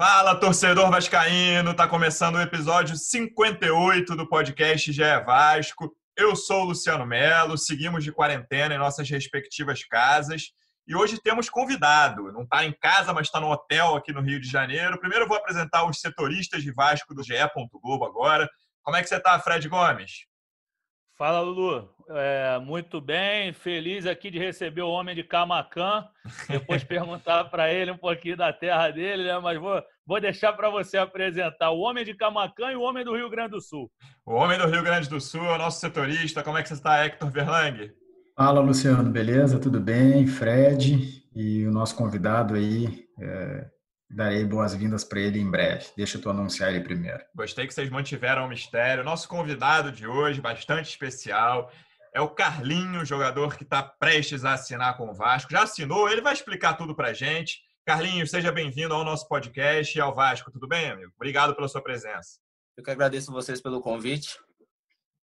Fala, torcedor vascaíno! Tá começando o episódio 58 do podcast GE Vasco. Eu sou o Luciano Melo, seguimos de quarentena em nossas respectivas casas e hoje temos convidado. Não está em casa, mas está no hotel aqui no Rio de Janeiro. Primeiro eu vou apresentar os setoristas de Vasco do GE. Globo agora. Como é que você está, Fred Gomes? Fala, Lulu. É, muito bem, feliz aqui de receber o homem de Camacan. Depois perguntar para ele um pouquinho da terra dele, né? Mas vou, vou deixar para você apresentar o homem de Camacan e o homem do Rio Grande do Sul. O homem do Rio Grande do Sul é o nosso setorista. Como é que você está, Hector Verlang? Fala, Luciano. Beleza? Tudo bem? Fred e o nosso convidado aí. É Darei boas-vindas para ele em breve. Deixa eu anunciar ele primeiro. Gostei que vocês mantiveram o mistério. Nosso convidado de hoje, bastante especial, é o Carlinho, jogador que está prestes a assinar com o Vasco. Já assinou, ele vai explicar tudo para gente. Carlinho, seja bem-vindo ao nosso podcast e ao Vasco. Tudo bem, amigo? Obrigado pela sua presença. Eu que agradeço vocês pelo convite.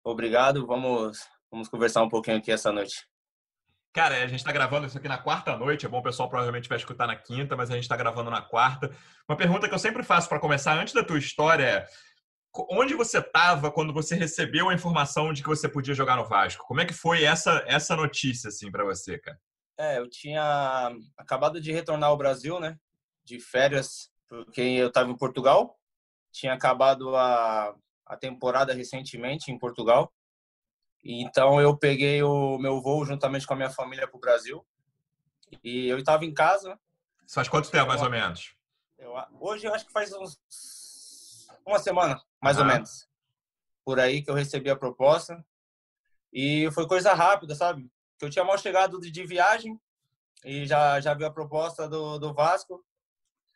Obrigado. Vamos, vamos conversar um pouquinho aqui essa noite. Cara, a gente está gravando isso aqui na quarta noite. É bom o pessoal provavelmente vai escutar na quinta, mas a gente está gravando na quarta. Uma pergunta que eu sempre faço para começar antes da tua história é: onde você estava quando você recebeu a informação de que você podia jogar no Vasco? Como é que foi essa essa notícia assim para você, cara? É, eu tinha acabado de retornar ao Brasil, né? De férias, porque eu estava em Portugal. Tinha acabado a, a temporada recentemente em Portugal. Então eu peguei o meu voo juntamente com a minha família para o Brasil. E eu estava em casa. Faz quanto tempo, mais ou menos? Eu, hoje eu acho que faz uns uma semana, mais ou menos. Por aí que eu recebi a proposta. E foi coisa rápida, sabe? Que eu tinha mal chegado de, de viagem e já, já vi a proposta do, do Vasco.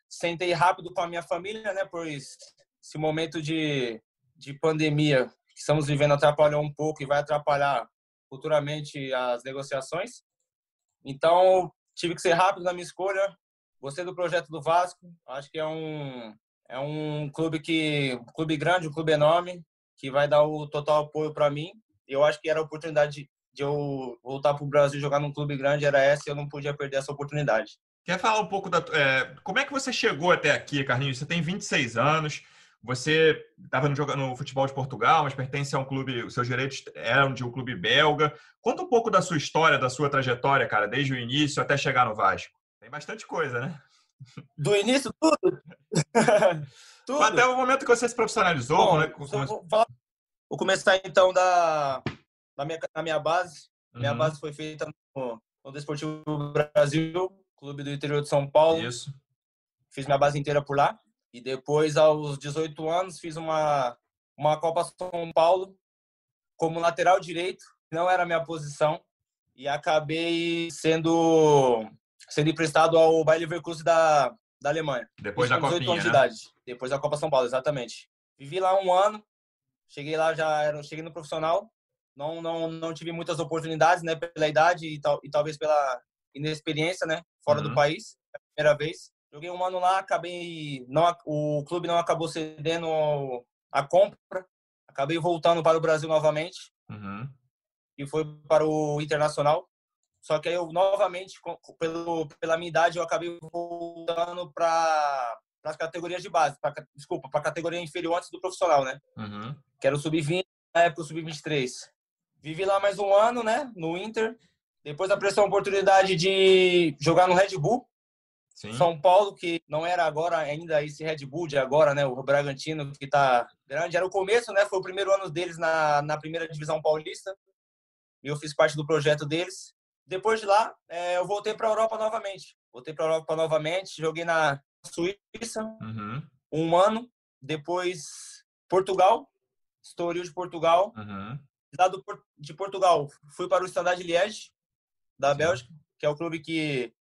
Sentei rápido com a minha família, né? Pois esse momento de, de pandemia que estamos vivendo atrapalhou um pouco e vai atrapalhar futuramente as negociações. Então, tive que ser rápido na minha escolha. Gostei do projeto do Vasco. Acho que é um é um clube que um clube grande, um clube enorme que vai dar o total apoio para mim. Eu acho que era a oportunidade de eu voltar para o Brasil jogar num clube grande era essa e eu não podia perder essa oportunidade. Quer falar um pouco da é, como é que você chegou até aqui, Carlinhos? Você tem 26 anos. Você estava no, no futebol de Portugal, mas pertence a um clube, os seus direitos eram de um clube belga. Conta um pouco da sua história, da sua trajetória, cara, desde o início até chegar no Vasco. Tem bastante coisa, né? Do início, tudo? tudo. Até o momento que você se profissionalizou. Bom, né? vou, vou, começar então da, da, minha, da minha base. Uhum. Minha base foi feita no, no Desportivo Brasil, clube do interior de São Paulo. Isso. Fiz minha base inteira por lá. E depois, aos 18 anos, fiz uma, uma Copa São Paulo como lateral direito, não era a minha posição, e acabei sendo, sendo emprestado ao Bayer Leverkusen da, da Alemanha. Depois da Copa anos né? de idade. Depois da Copa São Paulo, exatamente. Vivi lá um ano, cheguei lá, já era, cheguei no profissional, não, não, não tive muitas oportunidades, né, pela idade e, tal, e talvez pela inexperiência, né, fora uhum. do país, primeira vez. Joguei um ano lá, acabei. Não, o clube não acabou cedendo a compra. Acabei voltando para o Brasil novamente. Uhum. E foi para o Internacional. Só que aí eu novamente, pelo, pela minha idade, eu acabei voltando para as categorias de base. Pra, desculpa, para a categoria inferior antes do profissional, né? Uhum. Que era o sub-20, na época o sub-23. Vivi lá mais um ano, né? No Inter. Depois apareceu a oportunidade de jogar no Red Bull. Sim. São Paulo, que não era agora ainda esse Red Bull de agora, né? O Bragantino, que tá grande. Era o começo, né? Foi o primeiro ano deles na, na primeira divisão paulista. E eu fiz parte do projeto deles. Depois de lá, é, eu voltei para a Europa novamente. Voltei para a Europa novamente. Joguei na Suíça uhum. um ano. Depois, Portugal. Estoril de Portugal. Uhum. Lá do, de Portugal, fui para o Standard Liège, da. Bélgica, que é o clube que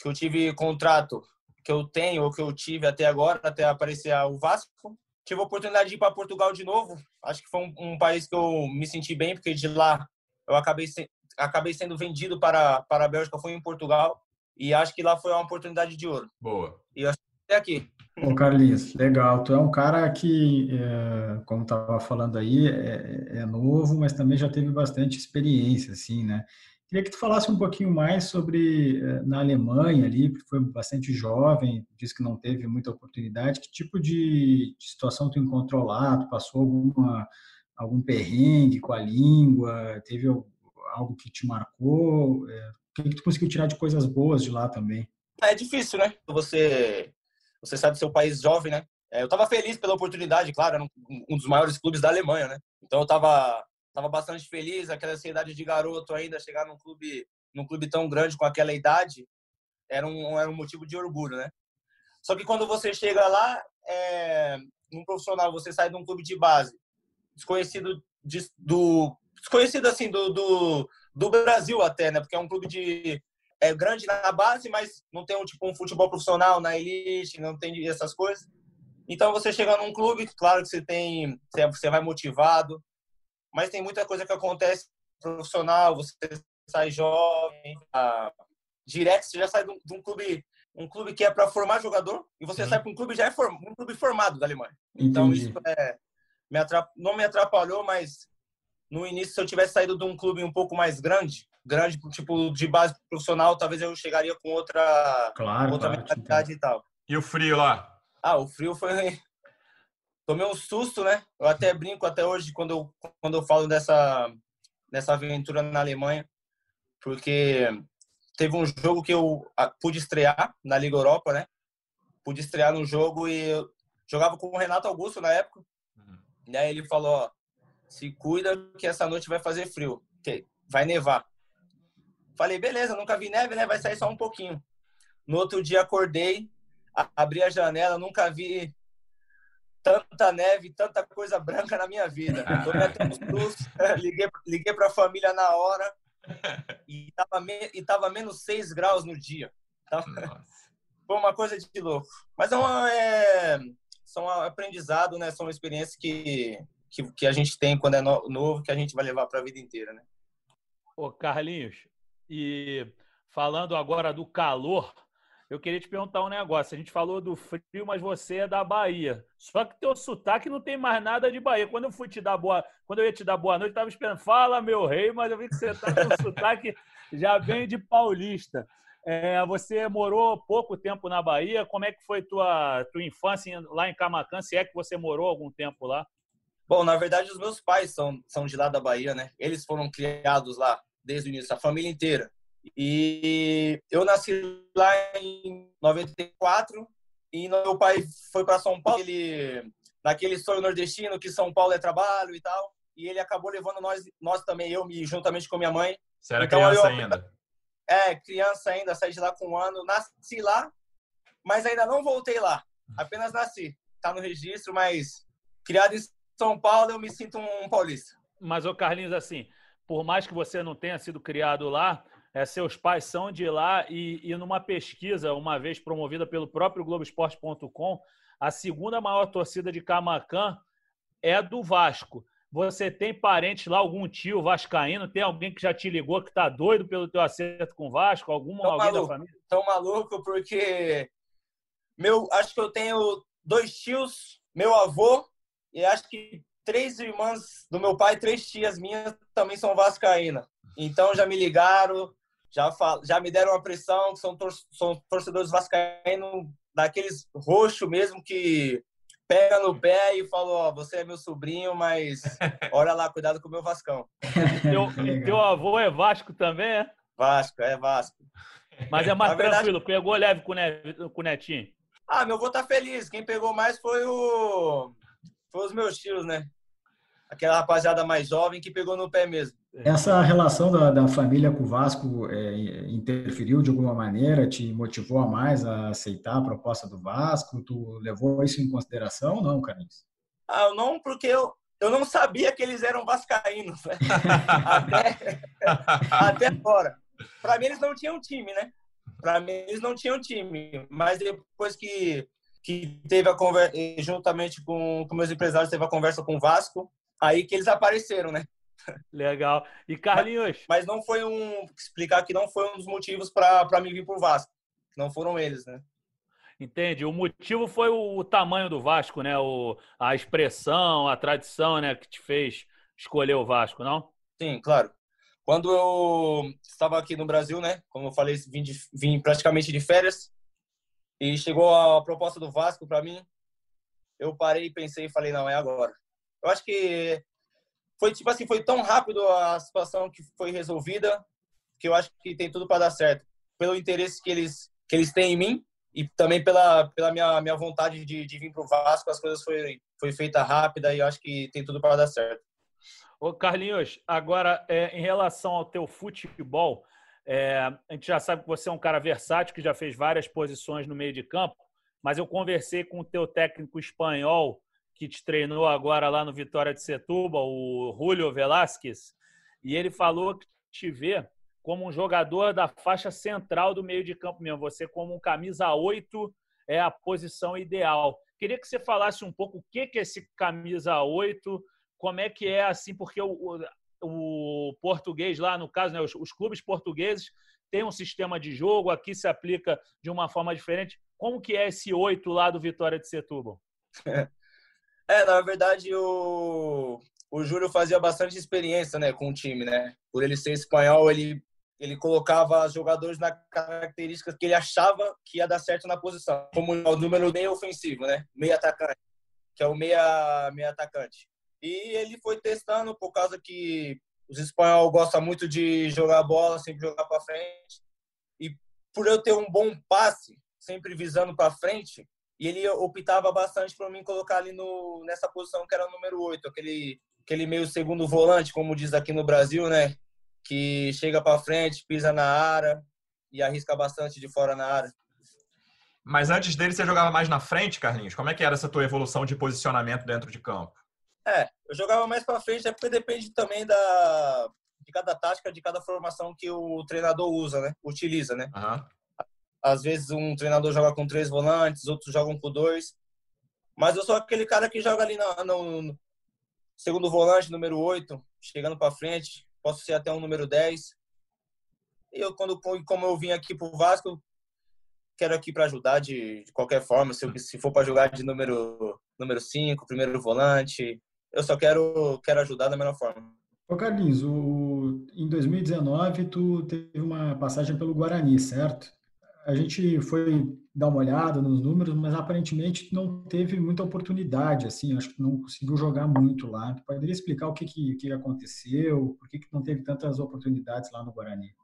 que eu tive contrato que eu tenho ou que eu tive até agora, até aparecer o Vasco, tive a oportunidade de ir para Portugal de novo. Acho que foi um, um, país que eu me senti bem, porque de lá eu acabei, se, acabei sendo vendido para, para a Bélgica, fui em Portugal. E acho que lá foi uma oportunidade de ouro. Boa. E eu até aqui. Ô, Carlinhos, legal. Tu é um cara que, é, como estava falando aí, é, é, novo, mas também já teve bastante experiência, assim, né? Queria que tu falasse um pouquinho mais sobre é, na Alemanha ali, porque foi bastante jovem, disse que não teve muita oportunidade. Que tipo de, situação tu encontrou lá? Tu passou alguma algum perrengue com a língua? Teve algo que te marcou? É, o que, tu conseguiu tirar de coisas boas de lá também? É difícil, né? Você você sabe seu país jovem, né? É, eu estava feliz pela oportunidade, claro, um, dos maiores clubes da Alemanha, né? Então eu estava tava bastante feliz, aquela ansiedade de garoto ainda chegar num clube num clube tão grande com aquela idade era um era um motivo de orgulho, né? Só que quando você chega lá, é, um profissional, você sai de um clube de base desconhecido de, do desconhecido assim do, do, do Brasil até, né? Porque é um clube de é grande na base, mas não tem um tipo um futebol profissional na elite, não tem essas coisas. Então você chega num clube, claro que você tem, você vai motivado, mas tem muita coisa que acontece profissional, você sai jovem, ah, direto você já sai de um, de um, clube, um clube que é para formar jogador e você uhum. sai para um clube já é form, um clube formado da Alemanha. Então isso é, me atrap, não me atrapalhou, mas no início se eu tivesse saído de um clube um pouco mais grande, grande, tipo, de base profissional, talvez eu chegaria com outra, claro, outra claro, mentalidade e tal. E o frio lá? Ah, o frio foi. Tomei um susto, né? Eu até brinco até hoje quando eu, quando eu falo dessa, dessa aventura na Alemanha, porque teve um jogo que eu ah, pude estrear na Liga Europa, né? Pude estrear no jogo e eu jogava com o Renato Augusto na época. Uhum. E aí ele falou: ó, se cuida que essa noite vai fazer frio, que vai nevar. Falei, beleza, nunca vi neve, né? Vai sair só um pouquinho. No outro dia acordei, abri a janela, nunca vi tanta neve, tanta coisa branca na minha vida. Tomei até uns liguei, liguei para a família na hora e tava, me, e tava menos 6 graus no dia. Então, foi uma coisa de louco. Mas é, uma, é são um aprendizado, né? São experiências que, que, que a gente tem quando é novo, que a gente vai levar para a vida inteira, né? Ô, Carlinhos, e falando agora do calor, eu queria te perguntar um negócio. A gente falou do frio, mas você é da Bahia. Só que teu sotaque não tem mais nada de Bahia. Quando eu fui te dar boa, quando eu ia te dar boa noite, eu estava esperando, fala meu rei, mas eu vi que você está com sotaque já bem de paulista. É, você morou pouco tempo na Bahia. Como é que foi tua tua infância lá em Camacan? Se é que você morou algum tempo lá? Bom, na verdade, os meus pais são, são de lá da Bahia, né? Eles foram criados lá desde o início, a família inteira. E eu nasci lá em 94 e meu pai foi para São Paulo, ele naquele sonho nordestino que São Paulo é trabalho e tal, e ele acabou levando nós nós também eu me juntamente com minha mãe. Você era então, criança eu, ainda? É, criança ainda, saí de lá com um ano, nasci lá, mas ainda não voltei lá. Apenas nasci. Tá no registro, mas criado em São Paulo, eu me sinto um paulista. Mas o Carlinhos assim, por mais que você não tenha sido criado lá, é, seus pais são de lá e, e numa pesquisa, uma vez promovida pelo próprio Globoesporte.com, a segunda maior torcida de Camacan é do Vasco. Você tem parentes lá, algum tio vascaíno? Tem alguém que já te ligou que tá doido pelo teu acerto com o Vasco? Alguma, Tô alguém maluco. da família? Tô maluco porque meu, acho que eu tenho dois tios, meu avô e acho que três irmãs do meu pai, três tias minhas também são vascaína. Então já me ligaram, já, já me deram uma pressão, que são, tor são torcedores vascaínos daqueles roxo mesmo que pega no pé e falou, ó, você é meu sobrinho, mas olha lá, cuidado com o meu Vascão. teu, teu avô é Vasco também, é? Vasco, é Vasco. Mas é mais Na tranquilo, verdade... pegou leve com o Netinho. Ah, meu avô tá feliz. Quem pegou mais foi o foi os meus tios, né? Aquela rapaziada mais jovem que pegou no pé mesmo. Essa relação da, da família com o Vasco é, interferiu de alguma maneira, te motivou a mais a aceitar a proposta do Vasco? Tu levou isso em consideração ou não, Carlinhos? Ah, não, porque eu, eu não sabia que eles eram vascaínos, né? até, até agora. Para mim eles não tinham time, né? Para mim eles não tinham time, mas depois que que teve a conversa, juntamente com, com meus empresários, teve a conversa com o Vasco, aí que eles apareceram, né? Legal. E Carlinhos? Mas, mas não foi um. Explicar que não foi um dos motivos para mim vir para o Vasco. Não foram eles, né? Entende? O motivo foi o, o, tamanho do Vasco, né? O, a expressão, a tradição, né? Que te fez escolher o Vasco, não? Sim, claro. Quando eu estava aqui no Brasil, né? Como eu falei, vim, de, vim praticamente de férias e chegou a proposta do Vasco para mim. Eu parei, pensei e falei, não, é agora. Eu acho que foi tipo assim, foi tão rápido a situação que foi resolvida que eu acho que tem tudo para dar certo. Pelo interesse que eles que eles têm em mim e também pela pela minha minha vontade de, de vir para o Vasco, as coisas foi foi feita rápida e eu acho que tem tudo para dar certo. Ô Carlinhos, agora é, em relação ao teu futebol, é, a gente já sabe que você é um cara versátil, que já fez várias posições no meio de campo, mas eu conversei com o teu técnico espanhol, que te treinou agora lá no Vitória de Setúbal, o Julio Velásquez, e ele falou que te vê como um jogador da faixa central do meio de campo mesmo, você como um camisa 8 é a posição ideal. Queria que você falasse um pouco o que é esse camisa 8, como é que é assim, porque o, o, o português lá, no caso, né, os, os, clubes portugueses têm um sistema de jogo, aqui se aplica de uma forma diferente. Como que é esse oito lá do Vitória de Setúbal? É, na verdade, o, o Júlio fazia bastante experiência né, com o time, né? Por ele ser espanhol, ele, ele colocava jogadores na características que ele achava que ia dar certo na posição. Como o número meio ofensivo, né? Meio atacante, que é o meia, meia atacante. E ele foi testando por causa que os espanhóis gostam muito de jogar bola, sempre jogar para frente. E por eu ter um bom passe, sempre visando para frente, e ele optava bastante para mim colocar ali no, nessa posição que era o número 8, aquele, aquele meio segundo volante, como diz aqui no Brasil, né? Que chega para frente, pisa na área e arrisca bastante de fora na área. Mas antes dele, você jogava mais na frente, Carlinhos? Como é que era essa tua evolução de posicionamento dentro de campo? É, eu jogava mais para frente, é porque depende também da de cada tática, de cada formação que o treinador usa, né? Utiliza, né? Uhum. Às vezes um treinador joga com três volantes, outros jogam com dois. Mas eu sou aquele cara que joga ali no, no segundo volante, número 8, chegando para frente. Posso ser até um número 10. E eu, quando, como eu vim aqui pro Vasco, quero aqui para ajudar de, de, qualquer forma. Se, se for para jogar de número número 5, primeiro volante, eu só quero, quero ajudar da melhor forma. Ô Carlinhos, o, em 2019 tu teve uma passagem pelo Guarani, certo? A gente foi dar uma olhada nos números, mas aparentemente não teve muita oportunidade, assim, acho que não conseguiu jogar muito lá. Tu poderia explicar o que, que, que aconteceu, por que, que não teve tantas oportunidades lá no Guarani?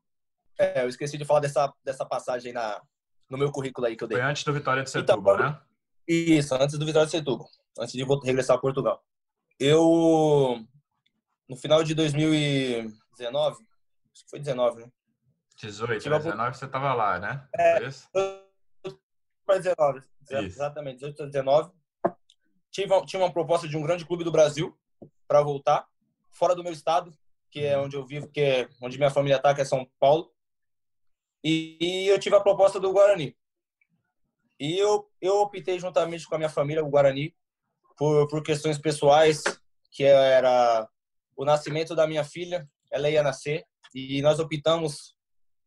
É, eu esqueci de falar dessa, dessa passagem na, no meu currículo aí que eu dei. Foi antes do Vitória de então, Setúbal, então, né? Isso, antes do Vitória de Setúbal, antes de regressar a Portugal. Eu, no final de 2019, acho que foi 19, né? 18, né? 19 você estava lá, né? É, para 19, exatamente, 18 a 19. Tive, tinha uma proposta de um grande clube do Brasil para voltar, fora do meu estado, que é uhum. onde eu vivo, que é onde minha família está, que é São Paulo. E, e eu tive a proposta do Guarani. E eu, eu optei juntamente com a minha família, o Guarani, por, por questões pessoais, que era o nascimento da minha filha, ela ia nascer, e nós optamos,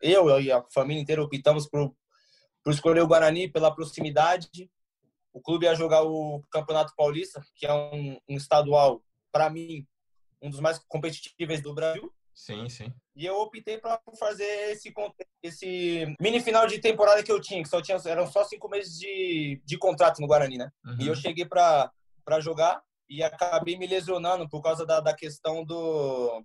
eu e a família inteira optamos por, por escolher o Guarani pela proximidade. O clube ia jogar o Campeonato Paulista, que é um, um estadual, para mim, um dos mais competitivos do Brasil. Sim, sim. E eu optei para fazer esse, esse mini final de temporada que eu tinha, que só tinha, eram só cinco meses de, de contrato no Guarani, né? Uhum. E eu cheguei para jogar e acabei me lesionando por causa da, da questão do.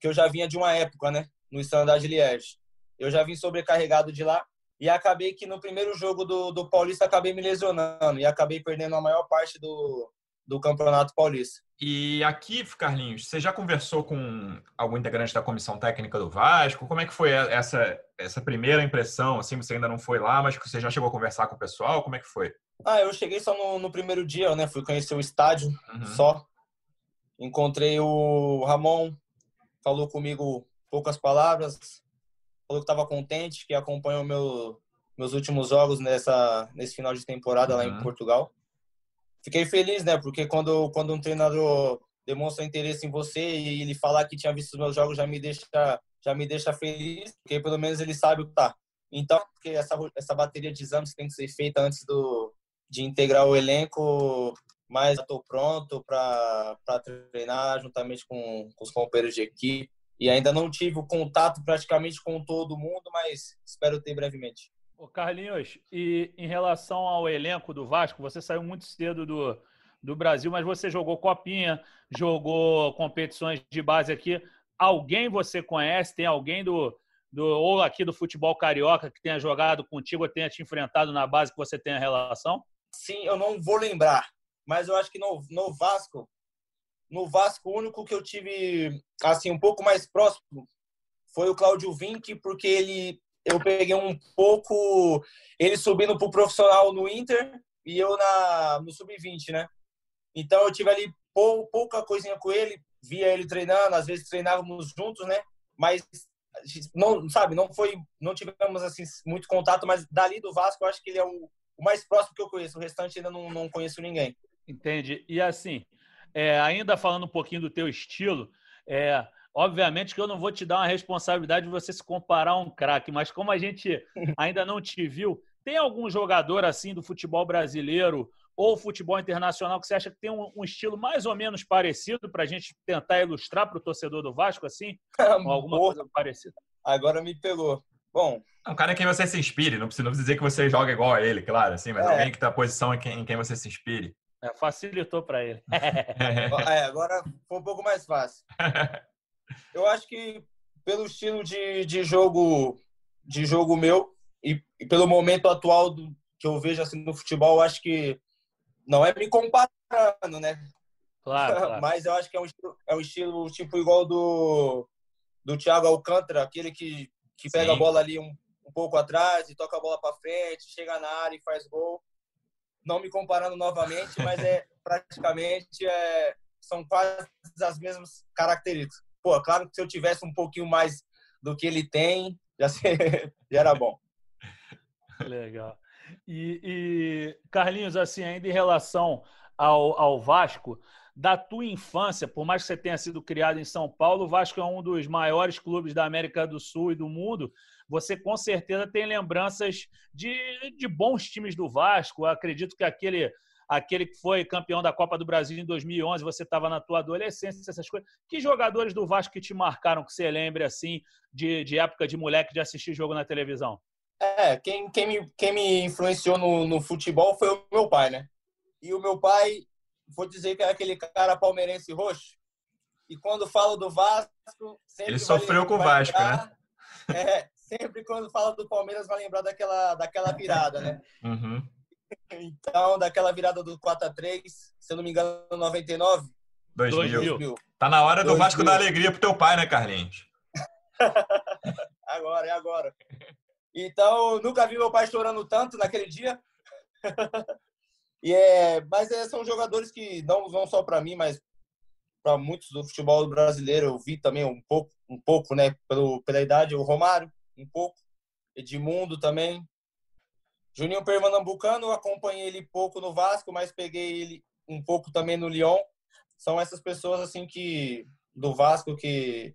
que eu já vinha de uma época, né? No Standard Liège. Eu já vim sobrecarregado de lá e acabei que no primeiro jogo do, do Paulista acabei me lesionando e acabei perdendo a maior parte do, do Campeonato Paulista. E aqui, Carlinhos, você já conversou com algum integrante da comissão técnica do Vasco? Como é que foi essa, essa primeira impressão? Assim, você ainda não foi lá, mas você já chegou a conversar com o pessoal? Como é que foi? Ah, eu cheguei só no, no primeiro dia, né? Fui conhecer o estádio uhum. só. Encontrei o Ramon, falou comigo poucas palavras, falou que estava contente, que acompanhou meu, meus últimos jogos nessa nesse final de temporada uhum. lá em. Portugal. Fiquei feliz, né? Porque quando quando um treinador demonstra interesse em você e ele falar que tinha visto os meus jogos já me deixa já me deixa feliz, porque pelo menos ele sabe o que tá. Então, porque essa essa bateria de exames tem que ser feita antes do de integrar o elenco, mas estou pronto para treinar juntamente com, com os companheiros de equipe. E ainda não tive o contato praticamente com todo mundo, mas espero ter brevemente. Ô Carlinhos, e em relação ao elenco do Vasco, você saiu muito cedo do, do Brasil, mas você jogou Copinha, jogou competições de base aqui. Alguém você conhece? Tem alguém do, do ou aqui do futebol carioca que tenha jogado contigo ou tenha te enfrentado na base que você tenha relação? Sim, eu não vou lembrar, mas eu acho que no, no Vasco, no Vasco, o único que eu tive assim um pouco mais próximo foi o Cláudio Vinck, porque ele eu peguei um pouco ele subindo para o profissional no Inter e eu na no sub-20, né? Então eu tive ali pou, pouca coisinha com ele, via ele treinando, às vezes treinávamos juntos, né? Mas não, sabe, não foi, não tivemos assim muito contato, mas dali do Vasco eu acho que ele é o, o mais próximo que eu conheço. O restante ainda não, não conheço ninguém. Entende? E assim, é, ainda falando um pouquinho do teu estilo, é, Obviamente que eu não vou te dar uma responsabilidade de você se comparar a um craque, mas como a gente ainda não te viu, tem algum jogador assim do futebol brasileiro ou futebol internacional que você acha que tem um, um estilo mais ou menos parecido para a gente tentar ilustrar para o torcedor do Vasco assim? ou alguma coisa parecida? Agora me pegou. Bom. É um cara em quem você se inspire, não precisa, não precisa dizer que você joga igual a ele, claro, assim, mas é. alguém que está na posição em quem, em quem você se inspire. É, facilitou para ele. é, agora foi um pouco mais fácil. Eu acho que pelo estilo de, de jogo de jogo meu e, e pelo momento atual do, que eu vejo assim no futebol, eu acho que não é me comparando, né? Claro, claro. Mas eu acho que é um, é um estilo tipo igual do do Thiago Alcântara, aquele que, que pega Sim. a bola ali um, um pouco atrás e toca a bola para frente, chega na área e faz gol. Não me comparando novamente, mas é praticamente é, são quase as mesmas características pô, claro que se eu tivesse um pouquinho mais do que ele tem, já, ser, já era bom. Legal. E, e, Carlinhos, assim, ainda em relação ao, ao Vasco, da tua infância, por mais que você tenha sido criado em São Paulo, o Vasco é um dos maiores clubes da América do Sul e do mundo. Você com certeza tem lembranças de, de bons times do Vasco. Eu acredito que aquele aquele que foi campeão da Copa do Brasil em 2011, você estava na tua adolescência, essas coisas. Que jogadores do Vasco que te marcaram, que você lembre assim, de, de época de moleque de assistir jogo na televisão? É, quem, quem, me, quem me influenciou no, no futebol foi o meu pai, né? E o meu pai, vou dizer que é aquele cara palmeirense roxo. E quando falo do Vasco, Ele sofreu com o Vasco, né? É, sempre quando fala do Palmeiras vai lembrar daquela, daquela virada, né? Uhum. Então, daquela virada do 4 a 3 se eu não me engano, 99. 2000. 2000. Tá na hora do 2000. Vasco dar alegria pro teu pai, né, Carlinhos? agora, é agora. Então, nunca vi meu pai chorando tanto naquele dia. e é, mas é, são jogadores que não vão só para mim, mas para muitos do futebol brasileiro. Eu vi também um pouco, um pouco, né, pelo, pela idade, o Romário, um pouco, Edmundo também, Juninho Pernambucano, acompanhei ele pouco no Vasco, mas peguei ele um pouco também no Lyon. São essas pessoas assim que do Vasco que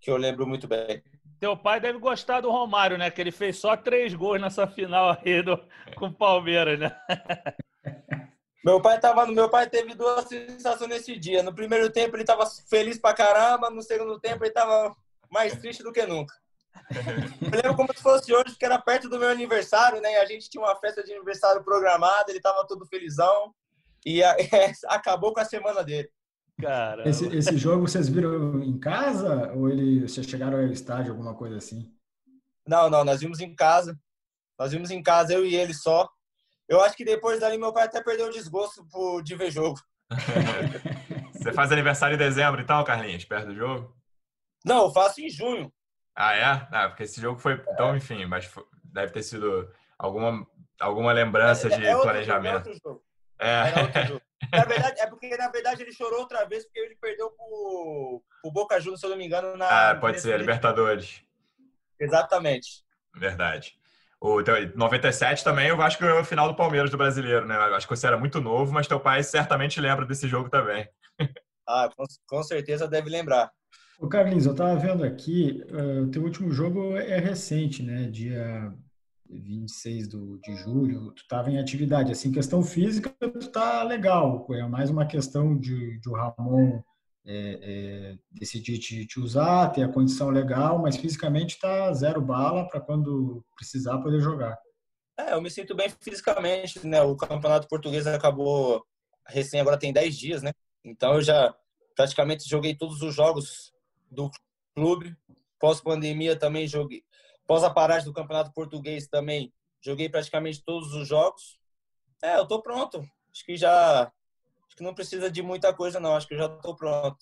que eu lembro muito bem. Teu pai deve gostar do Romário, né? Que ele fez só três gols nessa final aí do, com o Palmeiras, né? Meu pai tava meu pai teve duas sensações nesse dia. No primeiro tempo ele tava feliz pra caramba, no segundo tempo ele tava mais triste do que nunca. Eu lembro como se fosse hoje, que era perto do meu aniversário, né? A gente tinha uma festa de aniversário programada, ele tava todo felizão e a, é, acabou com a semana dele. Cara. Esse, esse, jogo vocês viram em casa ou ele, vocês chegaram ao estádio, alguma coisa assim? Não, não, nós vimos em casa. Nós vimos em casa, eu e ele só. Eu acho que depois dali meu pai até perdeu o desgosto por, de ver jogo. Você faz aniversário em dezembro então, Carlinhos, perto do jogo? Não, eu faço em junho. Ah, é? Ah, porque esse jogo foi. Então, enfim, mas deve ter sido alguma, alguma lembrança é, de é planejamento. Jogo, é, é. Jogo. Na verdade, é porque, na verdade, ele chorou outra vez porque ele perdeu pro, pro Boca Juniors, se eu não me engano, na. Ah, pode ser, Libertadores. Exatamente. Verdade. O 97 também, o Vasco ganhou a final do Palmeiras do Brasileiro, né? Eu acho que você era muito novo, mas teu pai certamente lembra desse jogo também. Ah, com, com certeza deve lembrar. O Carlinhos, eu estava vendo aqui, o uh, teu último jogo é recente, né? Dia 26 do, de julho, tu estava em atividade. Assim, questão física, tu tá legal. É mais uma questão de, de o Ramon é, é, decidir te, te, usar, ter a condição legal, mas fisicamente está zero bala para quando precisar poder jogar. É, eu me sinto bem fisicamente, né? O campeonato português acabou recém, agora tem 10 dias, né? Então eu já praticamente joguei todos os jogos do clube. Pós-pandemia também joguei. Pós a paragem do campeonato português também joguei praticamente todos os jogos. É, eu tô pronto. Acho que já Acho que não precisa de muita coisa, não. Acho que eu já estou pronto.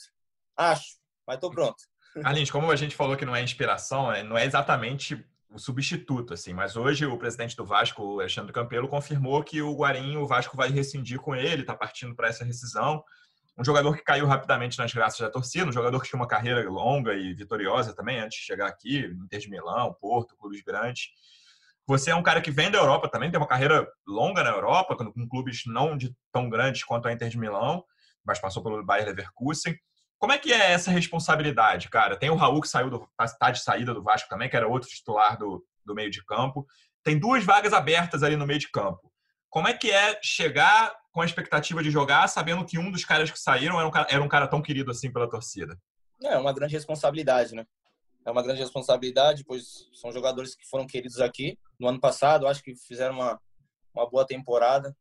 Acho, mas estou pronto. Carlinhos, como a gente falou que não é inspiração, né, não é exatamente o substituto, assim, mas hoje o presidente do Vasco, Alexandre Campelo, confirmou que o Guarim, o Vasco vai rescindir com ele, está partindo para essa rescisão. Um jogador que caiu rapidamente nas graças da torcida, um jogador que tinha uma carreira longa e vitoriosa também antes de chegar aqui, Inter de Milão, Porto, clubes grandes. Você é um cara que vem da Europa também, tem uma carreira longa na Europa, com clubes não de tão grandes quanto a Inter de Milão, mas passou pelo Bayer Leverkusen. Como é que é essa responsabilidade, cara? Tem o Raul que saiu do, tá, tá de saída do Vasco também, que era outro titular do, do meio de campo. Tem duas vagas abertas ali no meio de campo. Como é que é chegar com a expectativa de jogar, sabendo que um dos caras que saíram era um cara, era um cara tão querido assim pela torcida? É uma grande responsabilidade, né? é uma grande responsabilidade, pois são jogadores que foram queridos aqui no ano passado, acho que fizeram uma, uma boa temporada.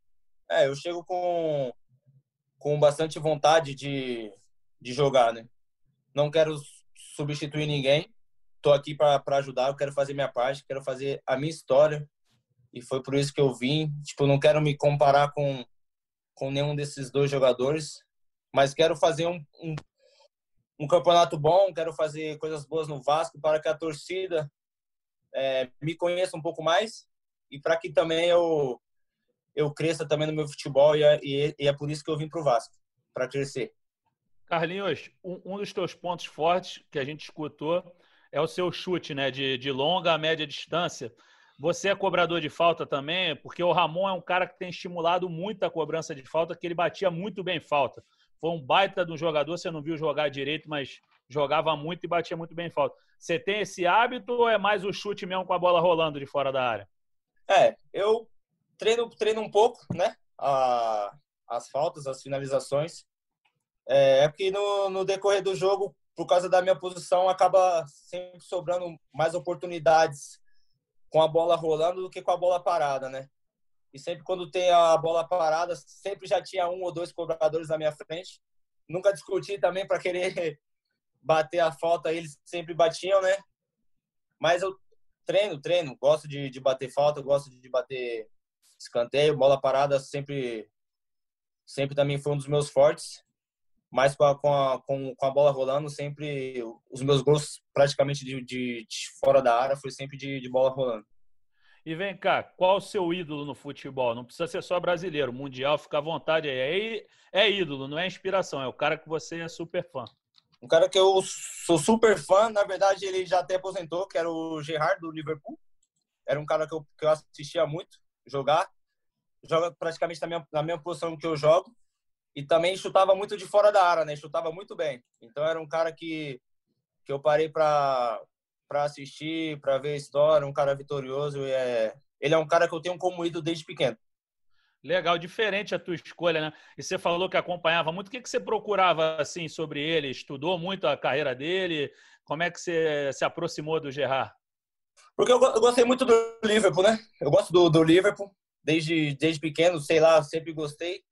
É, eu chego com, com bastante vontade de, de jogar, né? Não quero substituir ninguém, tô aqui para ajudar, eu quero fazer minha parte, quero fazer a minha história, e foi por isso que eu vim. Tipo, não quero me comparar com, com nenhum desses dois jogadores, mas quero fazer um, um um campeonato bom, quero fazer coisas boas no Vasco para que a torcida é, me conheça um pouco mais e para que também eu eu cresça também no meu futebol e é, e é por isso que eu vim para o Vasco, para crescer. Carlinhos, um, um, dos teus pontos fortes que a gente escutou é o seu chute, né, de, de longa a média distância. Você é cobrador de falta também, porque o Ramon é um cara que tem estimulado muito a cobrança de falta, que ele batia muito bem falta. Foi um baita de um jogador, você não viu jogar direito, mas jogava muito e batia muito bem falta. Você tem esse hábito ou é mais o chute mesmo com a bola rolando de fora da área? É, eu treino, treino um pouco, né? A, as faltas, as finalizações. É, é porque no, no decorrer do jogo, por causa da minha posição, acaba sempre sobrando mais oportunidades com a bola rolando do que com a bola parada, né? E sempre quando tem a bola parada, sempre já tinha um ou dois cobradores na minha frente. Nunca discuti também para querer bater a falta, eles sempre batiam, né? Mas eu treino, treino, gosto de, de bater falta, gosto de bater escanteio, bola parada sempre sempre também foi um dos meus fortes. Mas com a, com a, com, a bola rolando, sempre os meus gols praticamente de, de, de fora da área foi sempre de, de bola rolando. E vem cá, qual o seu ídolo no futebol? Não precisa ser só brasileiro, mundial, fica à vontade aí. É, é ídolo, não é inspiração, é o cara que você é super fã. Um cara que eu sou super fã, na verdade ele já até aposentou, que era o Gerard do Liverpool. Era um cara que eu, que eu assistia muito jogar. Joga praticamente na na mesma posição que eu jogo. E também chutava muito de fora da área, né? Chutava muito bem. Então era um cara que, que eu parei para para assistir, para ver a história, um cara vitorioso. É... Ele é um cara que eu tenho como ídolo desde pequeno. Legal, diferente a tua escolha, né? E você falou que acompanhava muito. O que, que você procurava assim sobre ele? Estudou muito a carreira dele? Como é que você se aproximou do Gerard? Porque eu, eu gostei muito do Liverpool, né? Eu gosto do, do Liverpool desde, desde pequeno, sei lá, sempre gostei.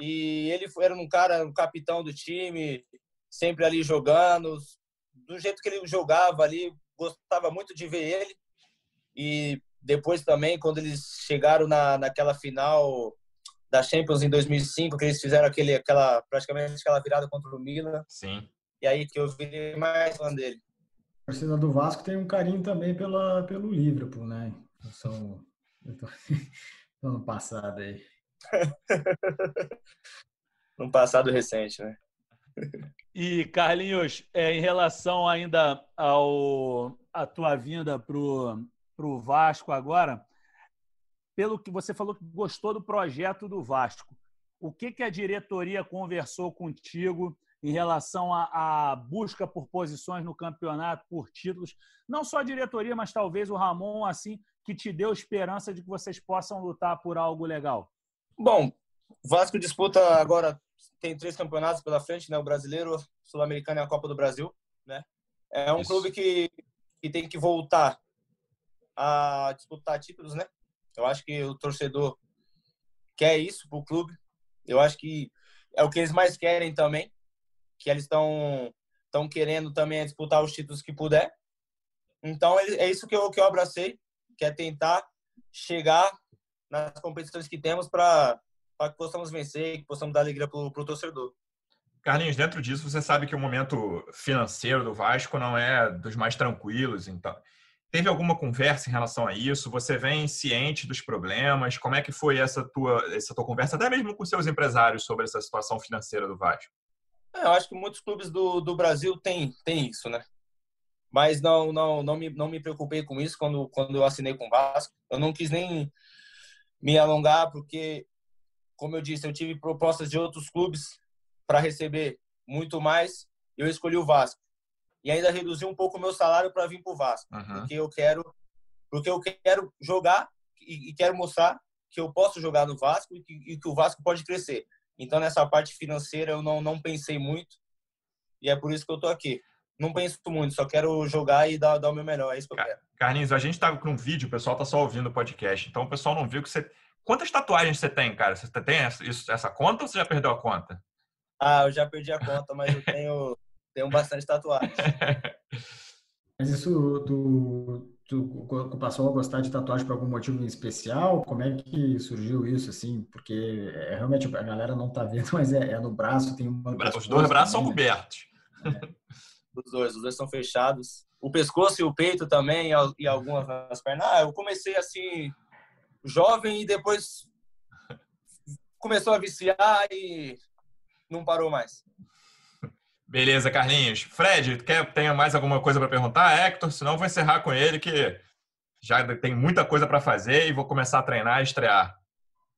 E ele era um cara, um capitão do time, sempre ali jogando, do jeito que ele jogava ali, gostava muito de ver ele. E depois também, quando eles chegaram na, naquela final da Champions em 2005, que eles fizeram aquele, aquela, praticamente aquela virada contra o Milan. Sim. E aí que eu vi mais fã dele. A torcida do Vasco tem um carinho também pela, pelo Liverpool, né? São... ano passado aí. No passado recente, né? E, Carlinhos, é, em relação ainda ao a tua vinda pro, para o Vasco agora. Pelo que você falou que gostou do projeto do Vasco, o que, que a diretoria conversou contigo em relação à, busca por posições no campeonato, por títulos? Não só a diretoria, mas talvez o Ramon, assim, que te deu esperança de que vocês possam lutar por algo legal. Bom, o Vasco disputa agora, tem três campeonatos pela frente, né? O brasileiro, sul-americano e a Copa do Brasil, né? É um Isso. clube que, que tem que voltar a disputar títulos, né? Eu acho que o torcedor quer isso pro clube. Eu acho que é o que eles mais querem também, que eles estão estão querendo também disputar os títulos que puder. Então é isso que eu que eu abracei, que é tentar chegar nas competições que temos para que possamos vencer, que possamos dar alegria pro, pro torcedor. Carlinhos, dentro disso, você sabe que o momento financeiro do Vasco não é dos mais tranquilos, então Teve alguma conversa em relação a isso? Você vem ciente dos problemas? Como é que foi essa tua, essa tua conversa, até mesmo com seus empresários, sobre essa situação financeira do Vasco? É, eu acho que muitos clubes do, do Brasil têm, têm isso, né? Mas não, não, não, me, não me preocupei com isso quando, quando eu assinei com o Vasco. Eu não quis nem me alongar, porque, como eu disse, eu tive propostas de outros clubes para receber muito mais. Eu escolhi o Vasco e ainda reduzir um pouco o meu salário para vir para o Vasco, uhum. porque eu quero porque eu quero jogar e, e, quero mostrar que eu posso jogar no Vasco e que, e que, o Vasco pode crescer. Então nessa parte financeira eu não não pensei muito e é por isso que eu tô aqui. Não penso muito, só quero jogar e dar, dar o meu melhor. É isso que eu quero. Carlinhos, a gente tá com um vídeo, o pessoal tá só ouvindo o podcast, então o pessoal não viu que você. Quantas tatuagens você tem, cara? Você tem essa, essa conta ou você já perdeu a conta? Ah, eu já perdi a conta, mas eu tenho tenho bastante tatuagem. Mas isso, tu, tu passou a gostar de tatuagem por algum motivo especial? Como é que surgiu isso, assim? Porque é, realmente a galera não tá vendo, mas é, é no braço, tem uma... Os dois braços são né? cobertos. É. Os dois, os dois são fechados. O pescoço e o peito também, e algumas nas pernas. Ah, eu comecei assim, jovem, e depois começou a viciar e não parou mais. Beleza, Carlinhos. Fred, quer tem mais alguma coisa para perguntar? Hector, senão vou encerrar com ele que já tem muita coisa para fazer e vou começar a treinar e estrear.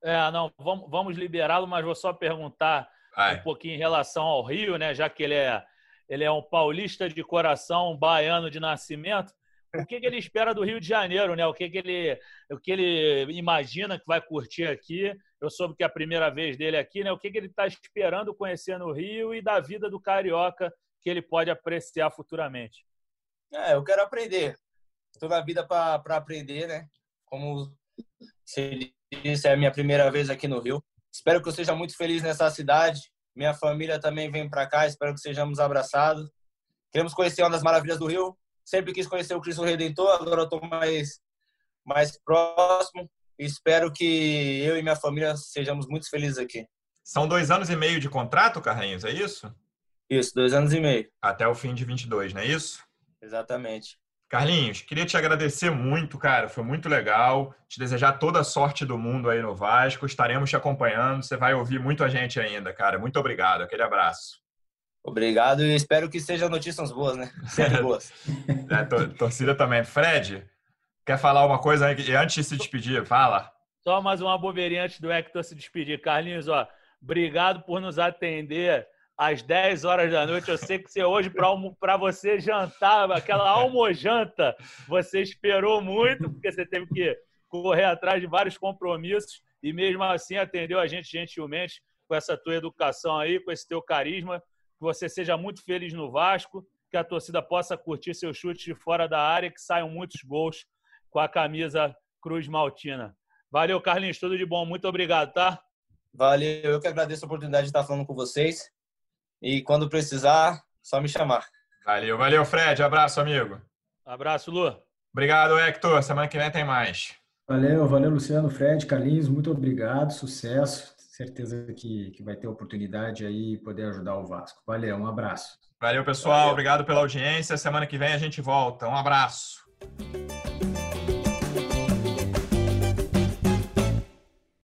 É, não, vamos, vamos liberá-lo, mas vou só perguntar Vai. um pouquinho em relação ao Rio, né? Já que ele é, ele é um paulista de coração, um baiano de nascimento. O que, que ele espera do Rio de Janeiro, né? O que, que ele, o que ele imagina que vai curtir aqui eu soube que é a primeira vez dele aqui, né? O que, que ele está esperando conhecer no Rio e da vida do carioca que ele pode apreciar futuramente? É, eu quero aprender. Toda a vida para aprender, né? Como você disse, é a minha primeira vez aqui no Rio. Espero que eu seja muito feliz nessa cidade. Minha família também vem para cá. Espero que sejamos abraçados. Queremos conhecer uma das maravilhas do Rio. Sempre quis conhecer o Cristo Redentor. Agora estou mais mais próximo. Espero que eu e minha família sejamos muito felizes aqui. São dois anos e meio de contrato, Carlinhos, é isso? Isso, dois anos e meio. Até o fim de 22, não é isso? Exatamente. Carlinhos, queria te agradecer muito, cara. Foi muito legal. Te desejar toda a sorte do mundo aí no Vasco. Estaremos te acompanhando. Você vai ouvir muito a gente ainda, cara. Muito obrigado. Aquele abraço. Obrigado e espero que sejam notícias boas, né? Sempre boas. é, torcida também. Fred, Quer falar uma coisa antes de se despedir? Fala. Só mais uma bobeirinha antes do Hector se despedir. Carlinhos, ó, obrigado por nos atender às 10 horas da noite. Eu sei que você hoje, para você jantar, aquela almojanta, você esperou muito, porque você teve que correr atrás de vários compromissos e mesmo assim atendeu a gente gentilmente com essa tua educação aí, com esse teu carisma. Que você seja muito feliz no Vasco, que a torcida possa curtir seu chute de fora da área, que saiam muitos gols com a camisa Cruz Maltina. Valeu, Carlinhos, tudo de bom. Muito obrigado, tá? Valeu, eu que agradeço a oportunidade de estar falando com vocês. E quando precisar, só me chamar. Valeu, valeu, Fred. Abraço, amigo. Abraço, Lu. Obrigado, Hector. Semana que vem tem mais. Valeu, valeu, Luciano, Fred, Carlinhos. Muito obrigado, sucesso. Certeza que, que vai ter oportunidade aí poder ajudar o Vasco. Valeu, um abraço. Valeu, pessoal. Valeu. Obrigado pela audiência. Semana que vem a gente volta. Um abraço.